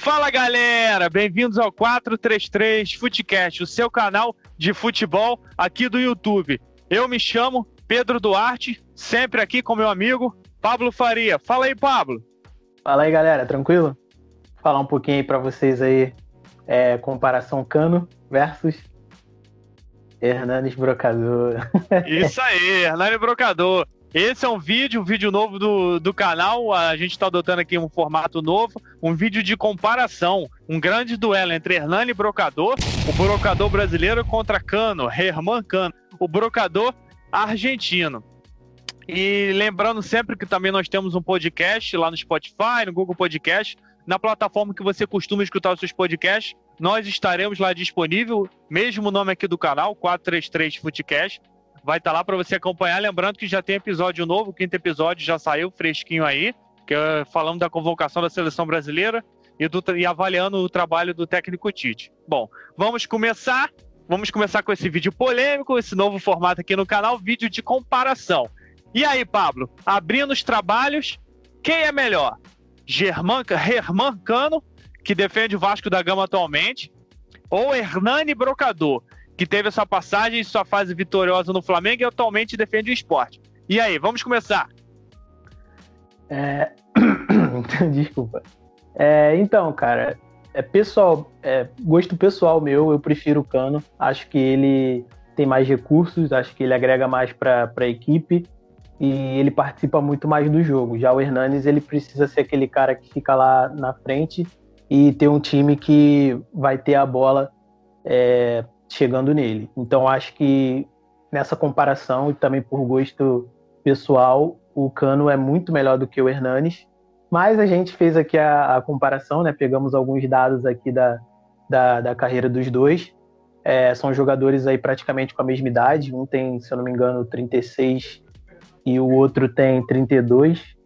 Fala galera, bem-vindos ao 433 Futecast, o seu canal de futebol aqui do YouTube. Eu me chamo Pedro Duarte, sempre aqui com meu amigo Pablo Faria. Fala aí, Pablo. Fala aí, galera, tranquilo? Vou falar um pouquinho aí para vocês aí, é, comparação Cano versus Hernanes Brocador. Isso aí, Hernani Brocador. Esse é um vídeo, um vídeo novo do, do canal. A gente está adotando aqui um formato novo, um vídeo de comparação. Um grande duelo entre Hernani Brocador, o brocador brasileiro, contra Cano, Herman Cano, o brocador argentino. E lembrando sempre que também nós temos um podcast lá no Spotify, no Google Podcast, na plataforma que você costuma escutar os seus podcasts. Nós estaremos lá disponível, mesmo nome aqui do canal, 433 Footcast vai estar tá lá para você acompanhar. Lembrando que já tem episódio novo, o quinto episódio já saiu fresquinho aí, que é falando da convocação da seleção brasileira e, do, e avaliando o trabalho do técnico Tite. Bom, vamos começar. Vamos começar com esse vídeo polêmico, esse novo formato aqui no canal, vídeo de comparação. E aí, Pablo, abrindo os trabalhos, quem é melhor? Herman Cano, que defende o Vasco da Gama atualmente, ou Hernani Brocador, que teve essa passagem e sua fase vitoriosa no Flamengo e atualmente defende o esporte. E aí, vamos começar? É... Desculpa. É, então, cara, é pessoal, é, gosto pessoal meu, eu prefiro o Cano. Acho que ele tem mais recursos, acho que ele agrega mais para a equipe e ele participa muito mais do jogo. Já o Hernanes, ele precisa ser aquele cara que fica lá na frente e ter um time que vai ter a bola é, chegando nele. Então acho que nessa comparação e também por gosto pessoal, o Cano é muito melhor do que o Hernanes. Mas a gente fez aqui a, a comparação, né? Pegamos alguns dados aqui da, da, da carreira dos dois. É, são jogadores aí praticamente com a mesma idade. Um tem, se eu não me engano, 36 e o outro tem 32.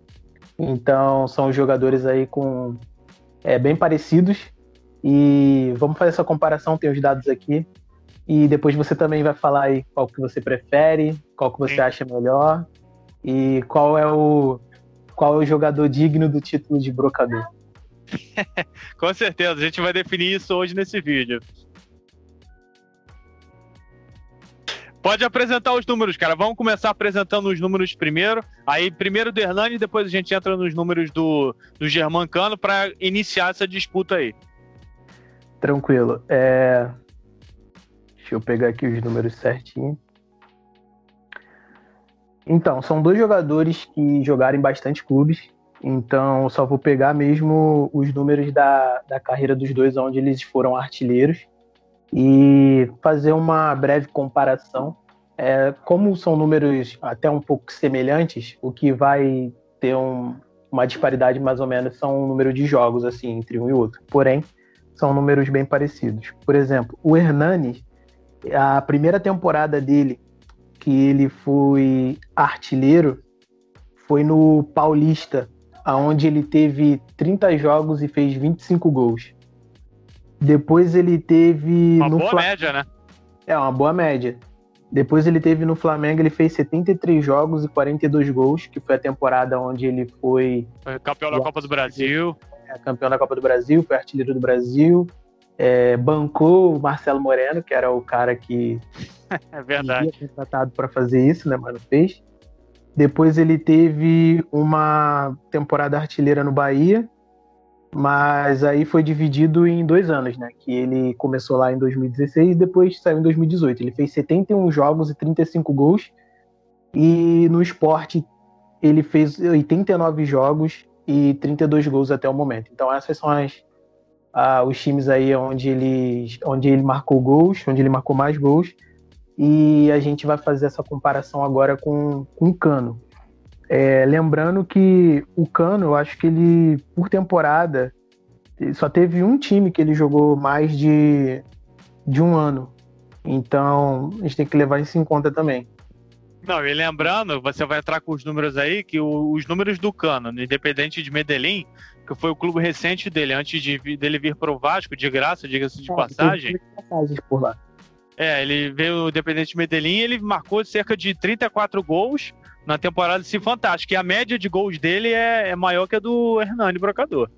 Então são jogadores aí com é, bem parecidos. E vamos fazer essa comparação, tem os dados aqui. E depois você também vai falar aí qual que você prefere, qual que você Sim. acha melhor e qual é o qual é o jogador digno do título de brocador. Com certeza, a gente vai definir isso hoje nesse vídeo. Pode apresentar os números, cara. Vamos começar apresentando os números primeiro. Aí, primeiro do Hernani, depois a gente entra nos números do, do Germancano para iniciar essa disputa aí. Tranquilo. É... Deixa eu pegar aqui os números certinho. Então, são dois jogadores que jogaram em bastante clubes. Então, só vou pegar mesmo os números da, da carreira dos dois, onde eles foram artilheiros, e fazer uma breve comparação. É, como são números até um pouco semelhantes, o que vai ter um, uma disparidade mais ou menos são o número de jogos assim entre um e outro. Porém, são números bem parecidos. Por exemplo, o Hernanes a primeira temporada dele, que ele foi artilheiro, foi no Paulista, aonde ele teve 30 jogos e fez 25 gols. Depois ele teve. Uma boa Flam... média, né? É, uma boa média. Depois ele teve no Flamengo, ele fez 73 jogos e 42 gols, que foi a temporada onde ele foi. foi campeão da Copa do Brasil. É, campeão da Copa do Brasil, foi artilheiro do Brasil é, bancou o Marcelo Moreno, que era o cara que é verdade. contratado para fazer isso, né, mas não fez. Depois ele teve uma temporada artilheira no Bahia, mas aí foi dividido em dois anos, né? Que ele começou lá em 2016 e depois saiu em 2018. Ele fez 71 jogos e 35 gols. E no esporte ele fez 89 jogos e 32 gols até o momento. Então essas são as os times aí onde ele, onde ele marcou gols, onde ele marcou mais gols, e a gente vai fazer essa comparação agora com, com o Cano. É, lembrando que o Cano, eu acho que ele, por temporada, só teve um time que ele jogou mais de, de um ano. Então, a gente tem que levar isso em conta também. Não, e lembrando, você vai entrar com os números aí, que o, os números do Cano, no Independente de Medellín, que foi o clube recente dele, antes de dele vir para o Vasco, de graça, diga-se de é, passagem. passagens por lá. É, ele veio o Independente de Medellín, ele marcou cerca de 34 gols, na temporada assim, fantástica. E a média de gols dele é, é maior que a do Hernani Brocador.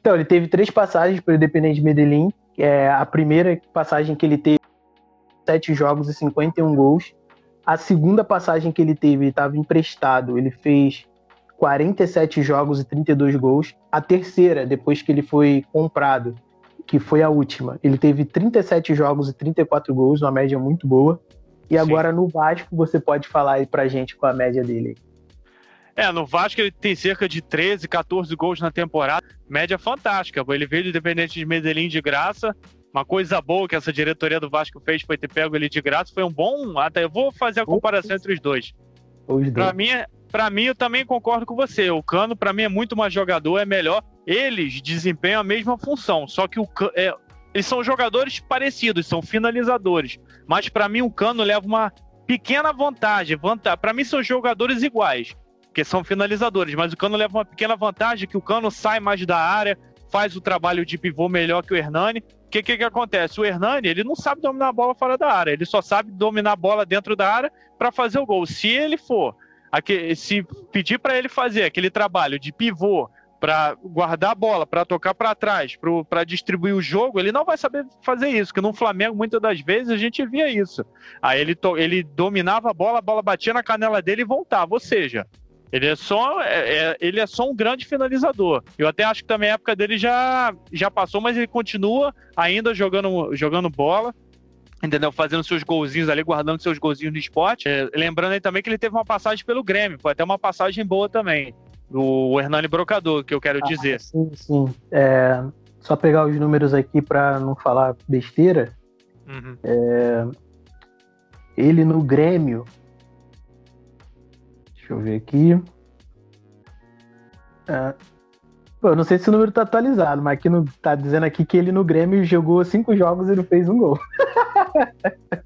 Então, ele teve três passagens pelo Independente de Medellín. É a primeira passagem que ele teve sete jogos e 51 gols. A segunda passagem que ele teve, estava emprestado, ele fez 47 jogos e 32 gols. A terceira, depois que ele foi comprado, que foi a última, ele teve 37 jogos e 34 gols, uma média muito boa. E Sim. agora no Vasco, você pode falar aí pra gente com a média dele. É, no Vasco ele tem cerca de 13, 14 gols na temporada. Média fantástica. Ele veio do Independente de Medellín de graça. Uma coisa boa que essa diretoria do Vasco fez foi ter pego ele de graça. Foi um bom. Até eu vou fazer a comparação entre os dois. Os Pra mim, para mim, eu também concordo com você. O Cano, para mim, é muito mais jogador, é melhor. Eles desempenham a mesma função, só que o é, eles são jogadores parecidos, são finalizadores. Mas para mim, o Cano leva uma pequena vantagem. vantagem. Para mim, são jogadores iguais, que são finalizadores. Mas o Cano leva uma pequena vantagem que o Cano sai mais da área, faz o trabalho de pivô melhor que o Hernani. O que, que, que acontece? O Hernani ele não sabe dominar a bola fora da área, ele só sabe dominar a bola dentro da área para fazer o gol. Se ele for se pedir para ele fazer aquele trabalho de pivô para guardar a bola, para tocar para trás, para distribuir o jogo, ele não vai saber fazer isso. Que no Flamengo, muitas das vezes, a gente via isso. Aí ele, ele dominava a bola, a bola batia na canela dele e voltava. Ou seja, ele é só, é, é, ele é só um grande finalizador. Eu até acho que também a época dele já, já passou, mas ele continua ainda jogando, jogando bola entendeu? Fazendo seus golzinhos ali, guardando seus golzinhos no esporte. É, lembrando aí também que ele teve uma passagem pelo Grêmio, foi até uma passagem boa também. O Hernani Brocador, que eu quero ah, dizer. Sim, sim. É, só pegar os números aqui para não falar besteira. Uhum. É, ele no Grêmio. Deixa eu ver aqui. É, eu não sei se o número tá atualizado, mas aqui no, tá dizendo aqui que ele no Grêmio jogou cinco jogos e não fez um gol.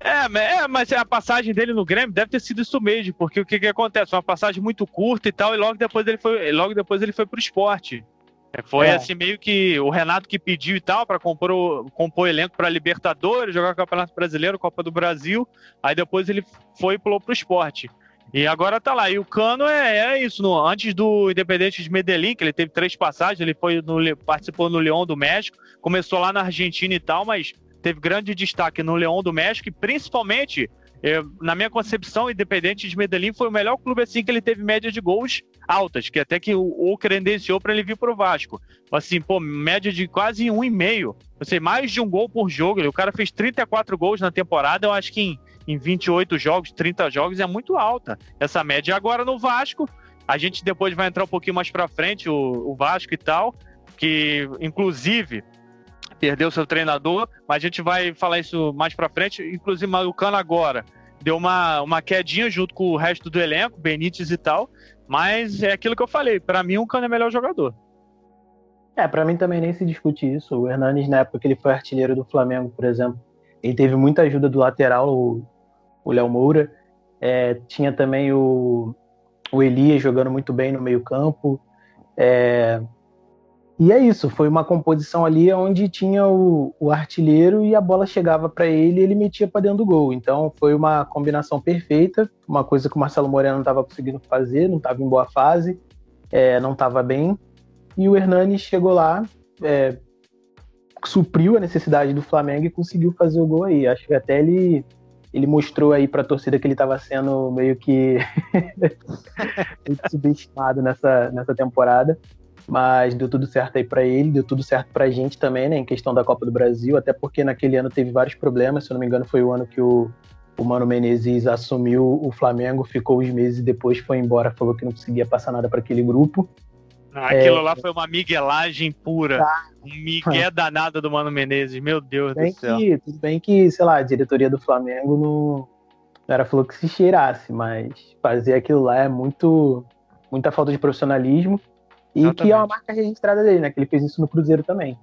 é, é, mas a passagem dele no Grêmio deve ter sido isso mesmo, porque o que, que acontece? Uma passagem muito curta e tal, e logo depois ele foi, logo depois ele foi pro esporte. É, foi é. assim meio que o Renato que pediu e tal para compor o, compor elenco para Libertadores, jogar o Campeonato Brasileiro, Copa do Brasil. Aí depois ele foi pro, pro esporte. E agora tá lá. E o Cano é, é isso. No, antes do Independente de Medellín, que ele teve três passagens, ele foi no, participou no Leão do México, começou lá na Argentina e tal, mas teve grande destaque no Leão do México e principalmente, eu, na minha concepção, Independente de Medellín foi o melhor clube assim que ele teve média de gols altas, que até que o, o credenciou para ele vir pro Vasco. Assim, pô, média de quase um e meio. Você mais de um gol por jogo. O cara fez 34 gols na temporada, eu acho que em em 28 jogos, 30 jogos, é muito alta essa média. Agora no Vasco, a gente depois vai entrar um pouquinho mais para frente, o, o, Vasco e tal, que inclusive perdeu seu treinador, mas a gente vai falar isso mais para frente. Inclusive, o Cano agora deu uma, uma quedinha junto com o resto do elenco, Benítez e tal, mas é aquilo que eu falei, para mim o Cano é melhor jogador. É, para mim também nem se discute isso. O Hernanes, na época que ele foi artilheiro do Flamengo, por exemplo, ele teve muita ajuda do lateral, o Léo Moura. É, tinha também o, o Elias jogando muito bem no meio-campo. É, e é isso, foi uma composição ali onde tinha o, o artilheiro e a bola chegava para ele e ele metia para dentro do gol. Então foi uma combinação perfeita, uma coisa que o Marcelo Moreno não estava conseguindo fazer, não estava em boa fase, é, não estava bem. E o Hernani chegou lá, é, supriu a necessidade do Flamengo e conseguiu fazer o gol aí. Acho que até ele ele mostrou aí para a torcida que ele estava sendo meio que subestimado nessa, nessa temporada. Mas deu tudo certo aí para ele, deu tudo certo para a gente também, né, em questão da Copa do Brasil, até porque naquele ano teve vários problemas, se eu não me engano foi o ano que o, o Mano Menezes assumiu o Flamengo, ficou uns meses depois, foi embora, falou que não conseguia passar nada para aquele grupo. Aquilo é, lá foi uma miguelagem pura. Tá. Um migué danado do Mano Menezes, meu Deus bem do céu. Que, tudo bem que, sei lá, a diretoria do Flamengo não, não era falou que se cheirasse, mas fazer aquilo lá é muito muita falta de profissionalismo e Exatamente. que é uma marca registrada dele, né? Que ele fez isso no Cruzeiro também.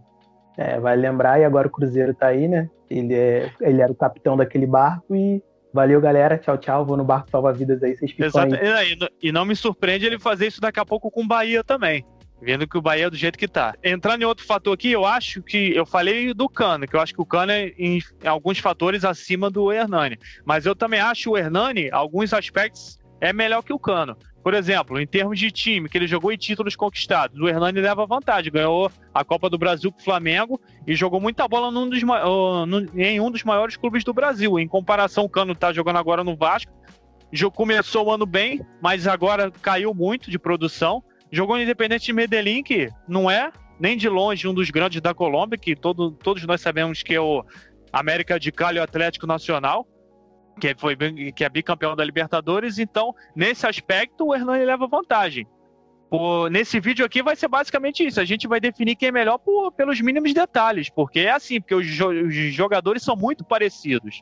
É, vai lembrar, e agora o Cruzeiro tá aí, né? Ele, é, ele era o capitão daquele barco e Valeu, galera. Tchau, tchau. Vou no barco salva-vidas aí. Vocês ficam Exato. aí. E não me surpreende ele fazer isso daqui a pouco com o Bahia também. Vendo que o Bahia é do jeito que tá. Entrando em outro fator aqui, eu acho que. Eu falei do Cano, que eu acho que o Cano é em, em alguns fatores acima do Hernani. Mas eu também acho o Hernani, alguns aspectos, é melhor que o Cano. Por exemplo, em termos de time, que ele jogou em títulos conquistados, o Hernani leva vantagem. Ganhou a Copa do Brasil com o Flamengo e jogou muita bola num dos, em um dos maiores clubes do Brasil. Em comparação, o Cano está jogando agora no Vasco. Começou o ano bem, mas agora caiu muito de produção. Jogou no Independente de Medellín, que não é nem de longe um dos grandes da Colômbia, que todo, todos nós sabemos que é o América de Cali Atlético Nacional que foi que é bicampeão da Libertadores, então nesse aspecto o Hernani leva vantagem. Por, nesse vídeo aqui vai ser basicamente isso. A gente vai definir quem é melhor por, pelos mínimos detalhes, porque é assim, porque os, jo os jogadores são muito parecidos.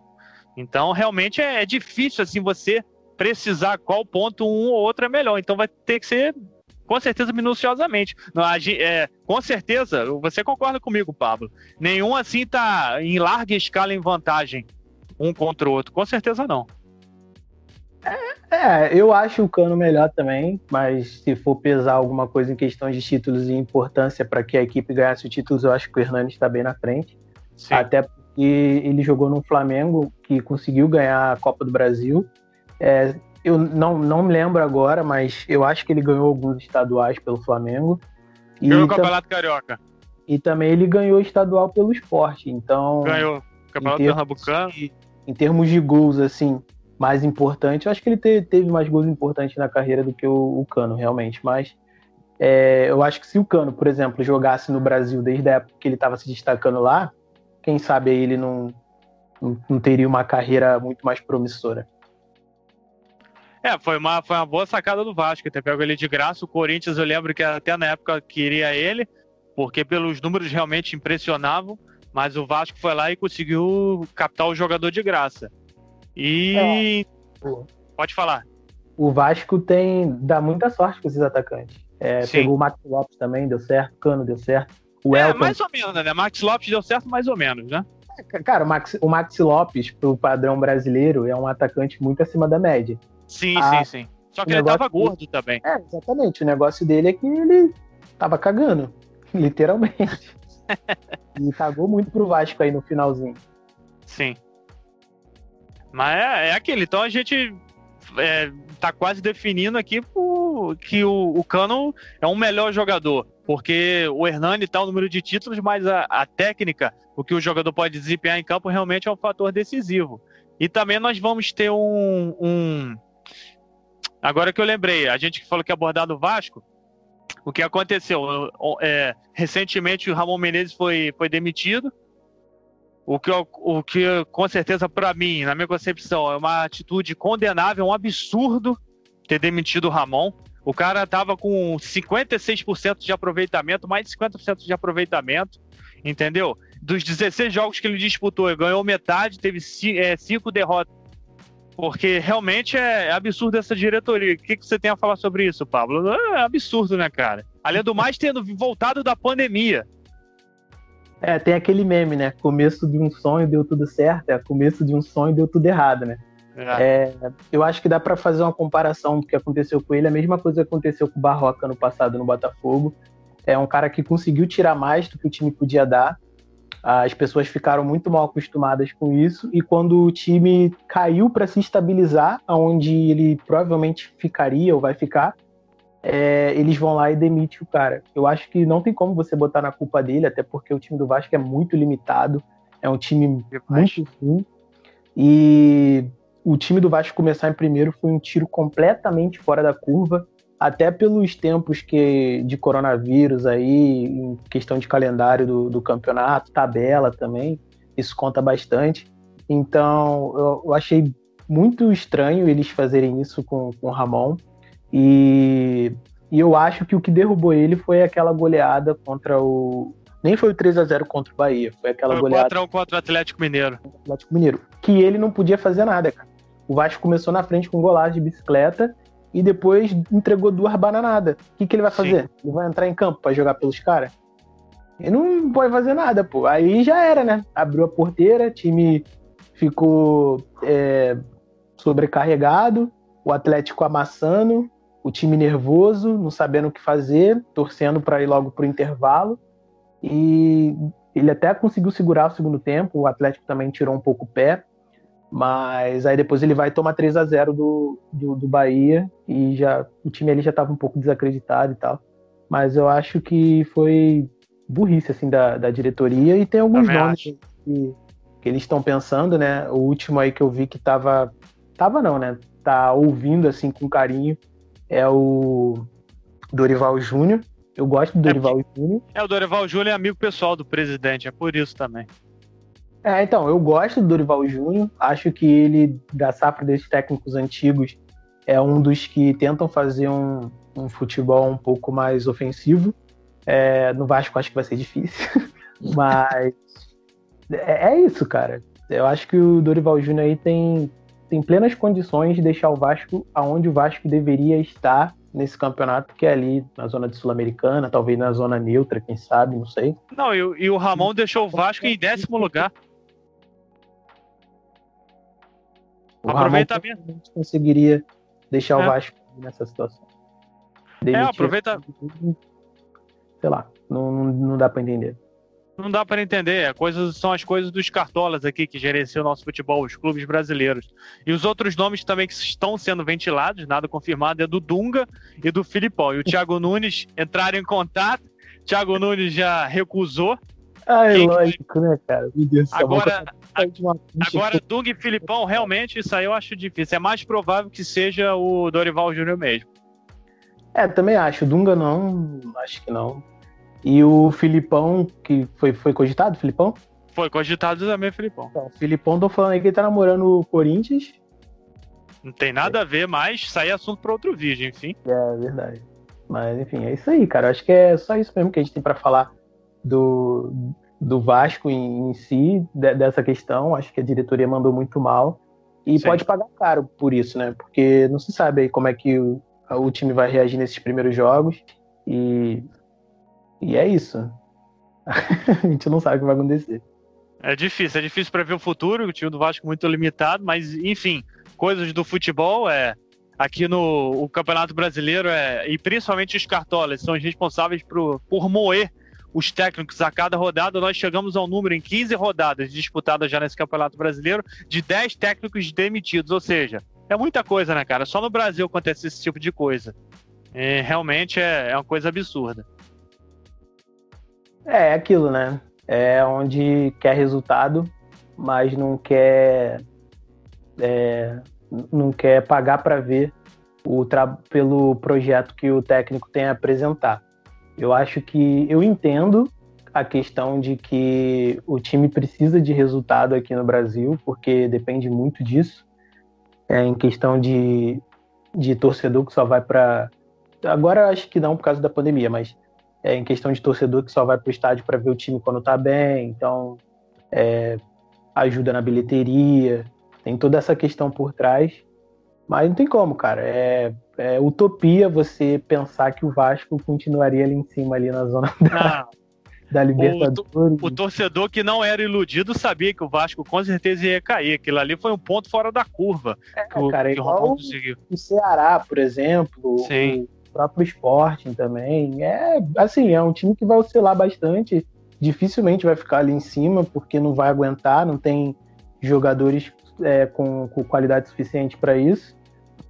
Então realmente é, é, difícil assim você precisar qual ponto um ou outro é melhor. Então vai ter que ser com certeza minuciosamente. É, com certeza, você concorda comigo, Pablo? Nenhum assim tá em larga escala em vantagem um contra o outro? Com certeza não. É, é, eu acho o Cano melhor também, mas se for pesar alguma coisa em questão de títulos e importância para que a equipe ganhasse os títulos, eu acho que o Hernani está bem na frente. Sim. Até porque ele jogou no Flamengo, que conseguiu ganhar a Copa do Brasil. É, eu não, não me lembro agora, mas eu acho que ele ganhou alguns estaduais pelo Flamengo. Ganhou o Campeonato Carioca. E também ele ganhou estadual pelo esporte. Então. Ganhou. Campeonato Pernambucano em termos de gols, assim, mais importante, eu acho que ele te, teve mais gols importantes na carreira do que o, o Cano, realmente. Mas é, eu acho que se o Cano, por exemplo, jogasse no Brasil desde a época que ele estava se destacando lá, quem sabe ele não, não, não, teria uma carreira muito mais promissora. É, foi uma, foi uma boa sacada do Vasco, ter pego ele de graça. O Corinthians, eu lembro que até na época queria ele, porque pelos números realmente impressionavam. Mas o Vasco foi lá e conseguiu captar o jogador de graça. E. É. Pode falar. O Vasco tem. dá muita sorte com esses atacantes. É, pegou o Max Lopes também, deu certo, Cano deu certo. O é, Elton... mais ou menos, né? Max Lopes deu certo mais ou menos, né? É, cara, o Max, o Max Lopes, pro padrão brasileiro, é um atacante muito acima da média. Sim, ah, sim, sim. Só que ele tava gordo dele... também. É, exatamente. O negócio dele é que ele tava cagando, literalmente. e cagou muito pro Vasco aí no finalzinho. Sim. Mas é, é aquele, então a gente é, tá quase definindo aqui que o, o Cano é um melhor jogador, porque o Hernani tá o número de títulos, mas a, a, técnica, o que o jogador pode desempenhar em campo realmente é um fator decisivo. E também nós vamos ter um, um... Agora que eu lembrei, a gente falou que ia abordar no Vasco, o que aconteceu? É, recentemente o Ramon Menezes foi, foi demitido. O que, o que com certeza, para mim, na minha concepção, é uma atitude condenável, um absurdo ter demitido o Ramon. O cara tava com 56% de aproveitamento, mais de 50% de aproveitamento, entendeu? Dos 16 jogos que ele disputou, ele ganhou metade, teve 5 é, derrotas porque realmente é absurdo essa diretoria. O que, que você tem a falar sobre isso, Pablo? É absurdo, né, cara? Além do mais, tendo voltado da pandemia. É, tem aquele meme, né? Começo de um sonho deu tudo certo, é começo de um sonho deu tudo errado, né? É. É, eu acho que dá para fazer uma comparação do que aconteceu com ele, a mesma coisa que aconteceu com o Barroca no passado no Botafogo. É um cara que conseguiu tirar mais do que o time podia dar, as pessoas ficaram muito mal acostumadas com isso e quando o time caiu para se estabilizar, aonde ele provavelmente ficaria ou vai ficar, é, eles vão lá e demitem o cara. Eu acho que não tem como você botar na culpa dele, até porque o time do Vasco é muito limitado, é um time muito ruim. E o time do Vasco começar em primeiro foi um tiro completamente fora da curva até pelos tempos que de coronavírus aí, em questão de calendário do, do campeonato, tabela também, isso conta bastante. Então, eu, eu, achei muito estranho eles fazerem isso com, com o Ramon. E, e eu acho que o que derrubou ele foi aquela goleada contra o. Nem foi o 3 a 0 contra o Bahia, foi aquela foi goleada. 4 contra o Atlético Mineiro. Atlético Mineiro. Que ele não podia fazer nada, cara. O Vasco começou na frente com um golaço de bicicleta e depois entregou duas bananadas. O que, que ele vai fazer? Sim. Ele vai entrar em campo para jogar pelos caras? Ele não pode fazer nada, pô. Aí já era, né? Abriu a porteira, time ficou é, sobrecarregado, o Atlético amassando, o time nervoso, não sabendo o que fazer, torcendo para ir logo pro intervalo. E ele até conseguiu segurar o segundo tempo, o Atlético também tirou um pouco o pé. Mas aí depois ele vai tomar 3 a 0 do, do, do Bahia e já o time ali já estava um pouco desacreditado e tal. Mas eu acho que foi burrice assim da, da diretoria e tem alguns Também nomes que, que, eles estão pensando, né? O último aí que eu vi que tava tava não, né? Tá ouvindo assim com carinho é o Dorival Júnior. Eu gosto do Dorival é, Júnior. É, o Dorival Júnior é amigo pessoal do presidente, é por isso também. É, então, eu gosto do Dorival Júnior. Acho que ele, da safra desses técnicos antigos, é um dos que tentam fazer um, um futebol um pouco mais ofensivo. É, no Vasco acho que vai ser difícil. Mas é, é, isso, cara. Eu acho que o Dorival Júnior aí tem, tem plenas condições de deixar o Vasco aonde o Vasco deveria estar nesse campeonato, que é ali na zona de Sul-Americana, talvez na zona neutra, quem sabe, não sei. Não, e, e o Ramon deixou o Vasco em décimo lugar. O aproveitamento. Ramon conseguiria deixar é. o Vasco nessa situação. Demitir, é, aproveita. Sei lá, não, não dá para entender. Não dá para entender. É, coisas, são as coisas dos cartolas aqui que gerenciam o nosso futebol, os clubes brasileiros. E os outros nomes também que estão sendo ventilados, nada confirmado, é do Dunga e do Filipão. E o Thiago Nunes entraram em contato. Thiago Nunes já recusou. Ah, é lógico, né, cara? Meu Deus, agora, agora Dunga e Filipão, realmente, isso aí eu acho difícil. É mais provável que seja o Dorival Júnior mesmo. É, também acho. Dunga não, acho que não. E o Filipão, que foi, foi cogitado, Filipão? Foi cogitado também, Filipão. Então, o Filipão, tô falando aí que ele tá namorando o Corinthians. Não tem nada é. a ver, mas sai é assunto para outro vídeo, enfim. É, verdade. Mas, enfim, é isso aí, cara. Acho que é só isso mesmo que a gente tem para falar do, do Vasco em, em si, de, dessa questão. Acho que a diretoria mandou muito mal. E Sim. pode pagar caro por isso, né? Porque não se sabe aí como é que o, o time vai reagir nesses primeiros jogos. E e é isso. a gente não sabe o que vai acontecer. É difícil, é difícil prever o futuro, o time do Vasco é muito limitado, mas enfim, coisas do futebol é aqui no o Campeonato Brasileiro é e principalmente os cartolas são os responsáveis por, por moer os técnicos a cada rodada. Nós chegamos ao número em 15 rodadas disputadas já nesse Campeonato Brasileiro de 10 técnicos demitidos, ou seja, é muita coisa, né, cara? Só no Brasil acontece esse tipo de coisa. É, realmente é, é uma coisa absurda. É, é aquilo, né? É onde quer resultado, mas não quer é, não quer pagar para ver o pelo projeto que o técnico tem a apresentar. Eu acho que eu entendo a questão de que o time precisa de resultado aqui no Brasil, porque depende muito disso. É, em questão de, de torcedor que só vai para. Agora acho que não por causa da pandemia, mas é, em questão de torcedor que só vai para o estádio para ver o time quando está bem, então é, ajuda na bilheteria, tem toda essa questão por trás. Mas não tem como, cara. É, é utopia você pensar que o Vasco continuaria ali em cima, ali na zona da, da Libertadores. O, o, torcedor que não era iludido sabia que o Vasco com certeza ia cair. Aquilo ali foi um ponto fora da curva. É, que o, cara, que igual o, o Ceará, por exemplo. Sim. O, próprio Sporting também. É assim, é um time que vai oscilar bastante. Dificilmente vai ficar ali em cima, porque não vai aguentar, não tem jogadores é, com, com, qualidade suficiente para isso.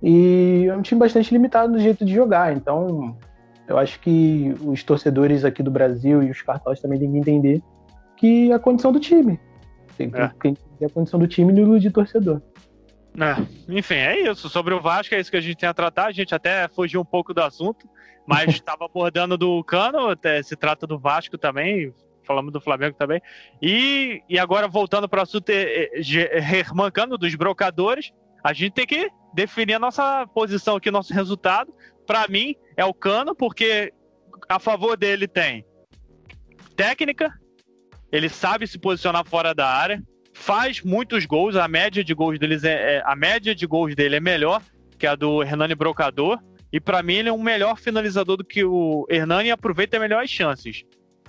E é um time bastante limitado no jeito de jogar. Então, eu acho que os torcedores aqui do Brasil e os cartões também têm que entender que a condição do time. Tem que, é. tem a condição do time e de torcedor. É, enfim, é isso. Sobre o Vasco, é isso que a gente tem a tratar. A gente até fugiu um pouco do assunto, mas estava abordando do Cano, até se trata do Vasco também, falamos do Flamengo também. E, e agora, voltando para o assunto, é, é, remancando dos brocadores, a gente tem que definir a nossa posição aqui, nosso resultado. Para mim, é o Cano, porque a favor dele tem técnica, ele sabe se posicionar fora da área, faz muitos gols, a média de gols deles é, é a média de gols dele é melhor que a do Hernani Brocador, e para mim ele é um melhor finalizador do que o Hernani e aproveita melhor as chances.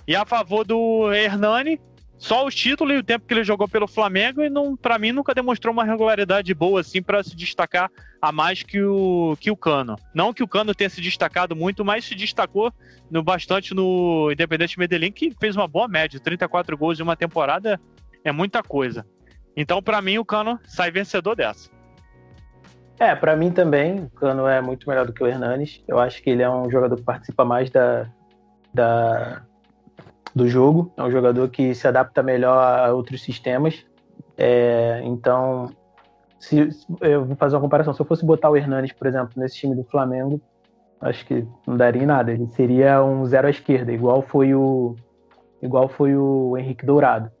E a favor do Hernani, só os títulos e o tempo que ele jogou pelo Flamengo e não, para mim nunca demonstrou uma regularidade boa assim para se destacar a mais que o que o Cano. Não que o Cano tenha se destacado muito, mas se destacou no bastante no Independente Medellín que fez uma boa média, 34 gols em uma temporada é muita coisa. Então, para mim, o Cano sai vencedor dessa. É, para mim também, o Cano é muito melhor do que o Hernanes. Eu acho que ele é um jogador que participa mais da, da, do jogo. É um jogador que se adapta melhor a outros sistemas. É, então, se, eu vou fazer uma comparação. Se eu fosse botar o Hernanes, por exemplo, nesse time do Flamengo, acho que não daria em nada. Ele seria um zero à esquerda, igual foi o igual foi o Henrique Dourado.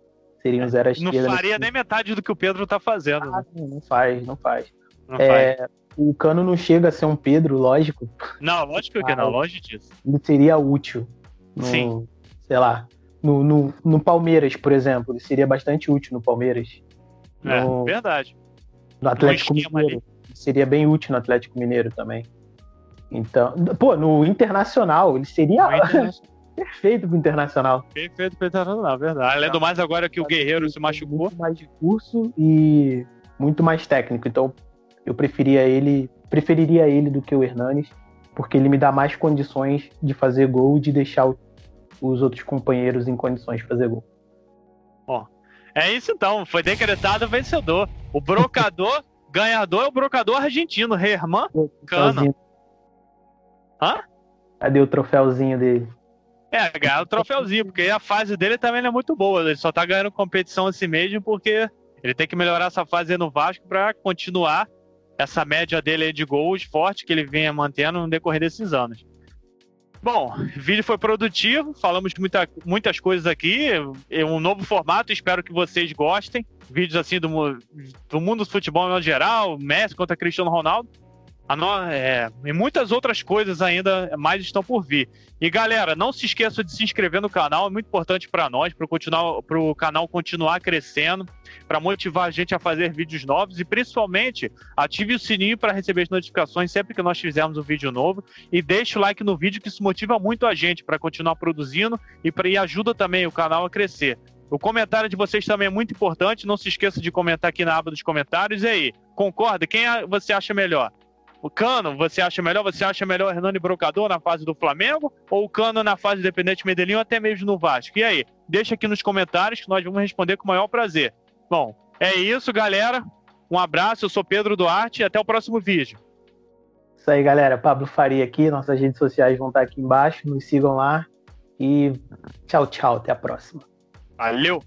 Seria um zero à esquerda. Não faria nem metade do que o Pedro tá fazendo. Ah, né? Não faz, não faz. Não é, faz. O Cano não chega a ser um Pedro, lógico. Não, lógico que não, longe disso. Ele seria útil. No, Sim. Sei lá. No, no, no, Palmeiras, por exemplo. Ele seria bastante útil no Palmeiras. É, no, verdade. No Atlético Mineiro. Ali. Seria bem útil no Atlético Mineiro também. Então, pô, no Internacional, ele seria perfeito pro Internacional. Perfeito pro Internacional, verdade. Além do mais, agora que o Guerreiro se machucou. Muito mais de curso e muito mais técnico. Então, eu preferia ele, preferiria ele do que o Hernanes, porque ele me dá mais condições de fazer gol e de deixar os outros companheiros em condições de fazer gol. Ó, é isso então, foi decretado vencedor. O brocador ganhador é o brocador argentino, Herman Cano. Hã? Cadê o troféuzinho dele? É, ganhar o troféuzinho, porque a fase dele também não é muito boa. Ele só tá ganhando competição assim mesmo porque ele tem que melhorar essa fase no Vasco para continuar essa média dele de gols forte que ele venha mantendo no decorrer desses anos. Bom, o vídeo foi produtivo, falamos muita, muitas coisas aqui, é um novo formato, espero que vocês gostem. Vídeos assim do, do mundo do futebol no geral, Messi contra Cristiano Ronaldo. No, é, e muitas outras coisas ainda mais estão por vir. E galera, não se esqueça de se inscrever no canal, é muito importante para nós, para o canal continuar crescendo, para motivar a gente a fazer vídeos novos e principalmente ative o sininho para receber as notificações sempre que nós fizermos um vídeo novo e deixe o like no vídeo que isso motiva muito a gente para continuar produzindo e, pra, e ajuda também o canal a crescer. O comentário de vocês também é muito importante, não se esqueça de comentar aqui na aba dos comentários. E aí, concorda? Quem você acha melhor? O Cano, você acha melhor? Você acha melhor o Hernani Brocador na fase do Flamengo ou o Cano na fase do Independente Medellín ou até mesmo no Vasco? E aí? Deixa aqui nos comentários que nós vamos responder com o maior prazer. Bom, é isso, galera. Um abraço, eu sou Pedro Duarte e até o próximo vídeo. Isso aí, galera. Pablo Faria aqui, nossas redes sociais vão estar aqui embaixo, nos sigam lá e tchau, tchau, até a próxima. Valeu!